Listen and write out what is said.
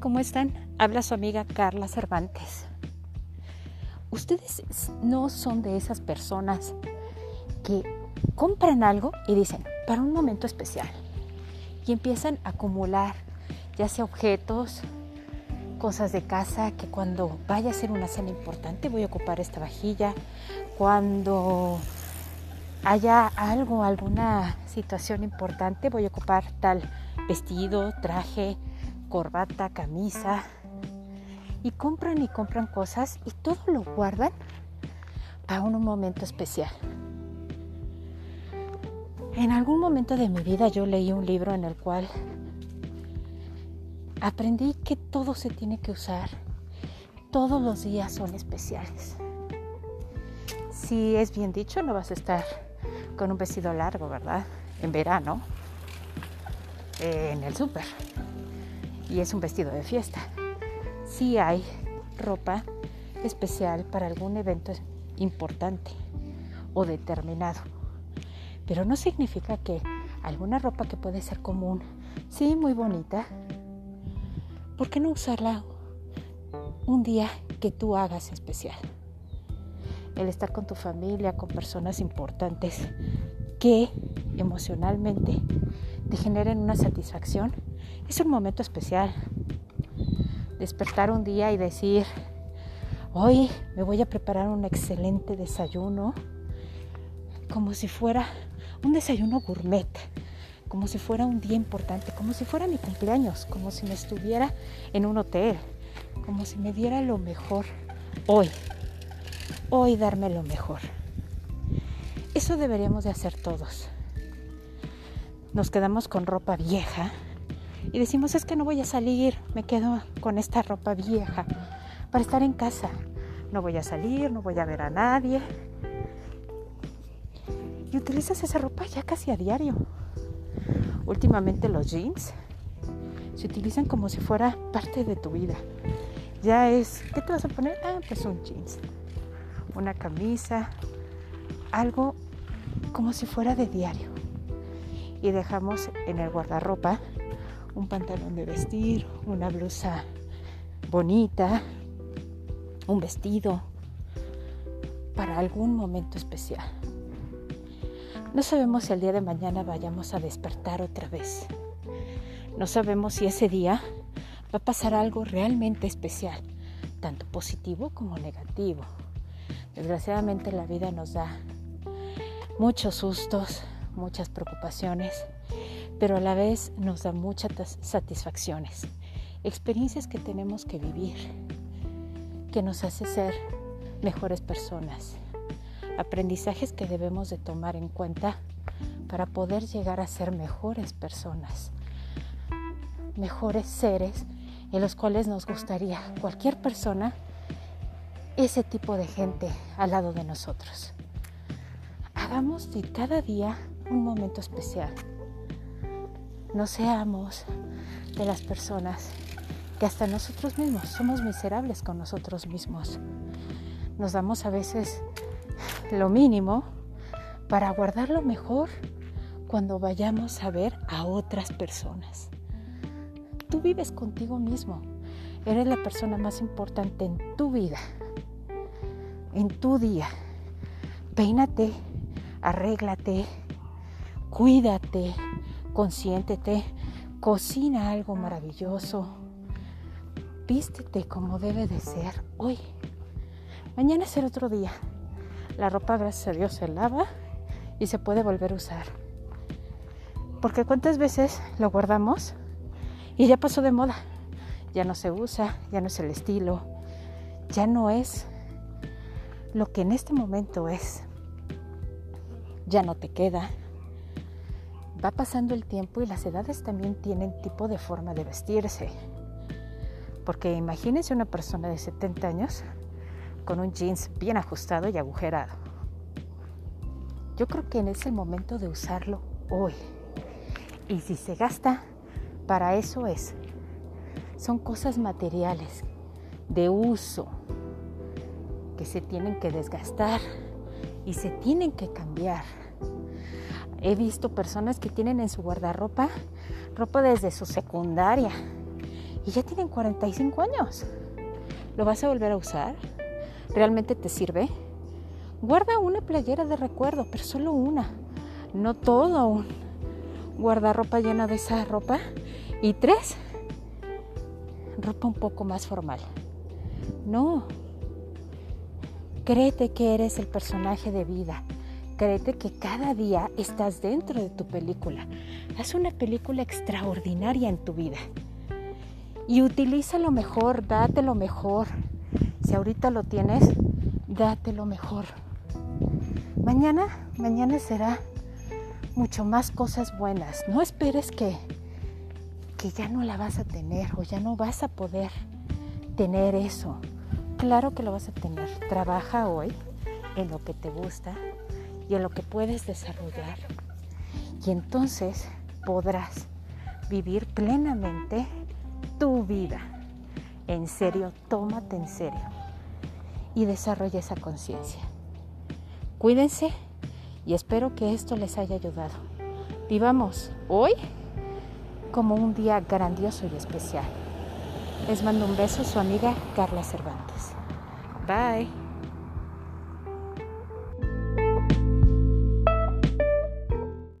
¿cómo están? Habla su amiga Carla Cervantes. Ustedes no son de esas personas que compran algo y dicen, para un momento especial, y empiezan a acumular, ya sea objetos, cosas de casa, que cuando vaya a ser una cena importante voy a ocupar esta vajilla, cuando haya algo, alguna situación importante, voy a ocupar tal vestido, traje, corbata, camisa. Y compran y compran cosas y todo lo guardan para un momento especial. En algún momento de mi vida yo leí un libro en el cual aprendí que todo se tiene que usar. Todos los días son especiales. Si es bien dicho, no vas a estar con un vestido largo, ¿verdad? En verano, en el súper. Y es un vestido de fiesta. Si hay ropa especial para algún evento importante o determinado. Pero no significa que alguna ropa que puede ser común, sí, muy bonita, ¿por qué no usarla un día que tú hagas especial? el estar con tu familia, con personas importantes que emocionalmente te generen una satisfacción, es un momento especial. Despertar un día y decir, hoy me voy a preparar un excelente desayuno, como si fuera un desayuno gourmet, como si fuera un día importante, como si fuera mi cumpleaños, como si me estuviera en un hotel, como si me diera lo mejor hoy, hoy darme lo mejor. Eso deberíamos de hacer todos. Nos quedamos con ropa vieja y decimos es que no voy a salir, me quedo con esta ropa vieja para estar en casa. No voy a salir, no voy a ver a nadie. Y utilizas esa ropa ya casi a diario. Últimamente los jeans se utilizan como si fuera parte de tu vida. Ya es, ¿qué te vas a poner? Ah, pues un jeans una camisa, algo como si fuera de diario. Y dejamos en el guardarropa un pantalón de vestir, una blusa bonita, un vestido para algún momento especial. No sabemos si el día de mañana vayamos a despertar otra vez. No sabemos si ese día va a pasar algo realmente especial, tanto positivo como negativo. Desgraciadamente la vida nos da muchos sustos, muchas preocupaciones, pero a la vez nos da muchas satisfacciones, experiencias que tenemos que vivir, que nos hace ser mejores personas, aprendizajes que debemos de tomar en cuenta para poder llegar a ser mejores personas, mejores seres en los cuales nos gustaría cualquier persona ese tipo de gente al lado de nosotros. Hagamos de cada día un momento especial. No seamos de las personas que hasta nosotros mismos somos miserables con nosotros mismos. Nos damos a veces lo mínimo para guardar lo mejor cuando vayamos a ver a otras personas. Tú vives contigo mismo. Eres la persona más importante en tu vida en tu día. Peínate, arréglate, cuídate, consiéntete, cocina algo maravilloso, vístete como debe de ser hoy. Mañana será otro día. La ropa, gracias a Dios, se lava y se puede volver a usar. Porque cuántas veces lo guardamos y ya pasó de moda. Ya no se usa, ya no es el estilo, ya no es lo que en este momento es. Ya no te queda. Va pasando el tiempo y las edades también tienen tipo de forma de vestirse. Porque imagínense una persona de 70 años con un jeans bien ajustado y agujerado. Yo creo que es el momento de usarlo hoy. Y si se gasta, para eso es. Son cosas materiales, de uso, que se tienen que desgastar y se tienen que cambiar. He visto personas que tienen en su guardarropa ropa desde su secundaria y ya tienen 45 años. ¿Lo vas a volver a usar? ¿Realmente te sirve? Guarda una playera de recuerdo, pero solo una, no todo un guardarropa llena de esa ropa. Y tres, ropa un poco más formal. No, créete que eres el personaje de vida. Créete que cada día estás dentro de tu película. Haz una película extraordinaria en tu vida. Y utiliza lo mejor, date lo mejor. Si ahorita lo tienes, date lo mejor. Mañana, mañana será mucho más cosas buenas. No esperes que, que ya no la vas a tener o ya no vas a poder tener eso. Claro que lo vas a tener. Trabaja hoy en lo que te gusta y en lo que puedes desarrollar. Y entonces podrás vivir plenamente tu vida. En serio, tómate en serio y desarrolla esa conciencia. Cuídense y espero que esto les haya ayudado. Vivamos hoy como un día grandioso y especial. Les mando un beso, su amiga Carla Cervantes. Bye.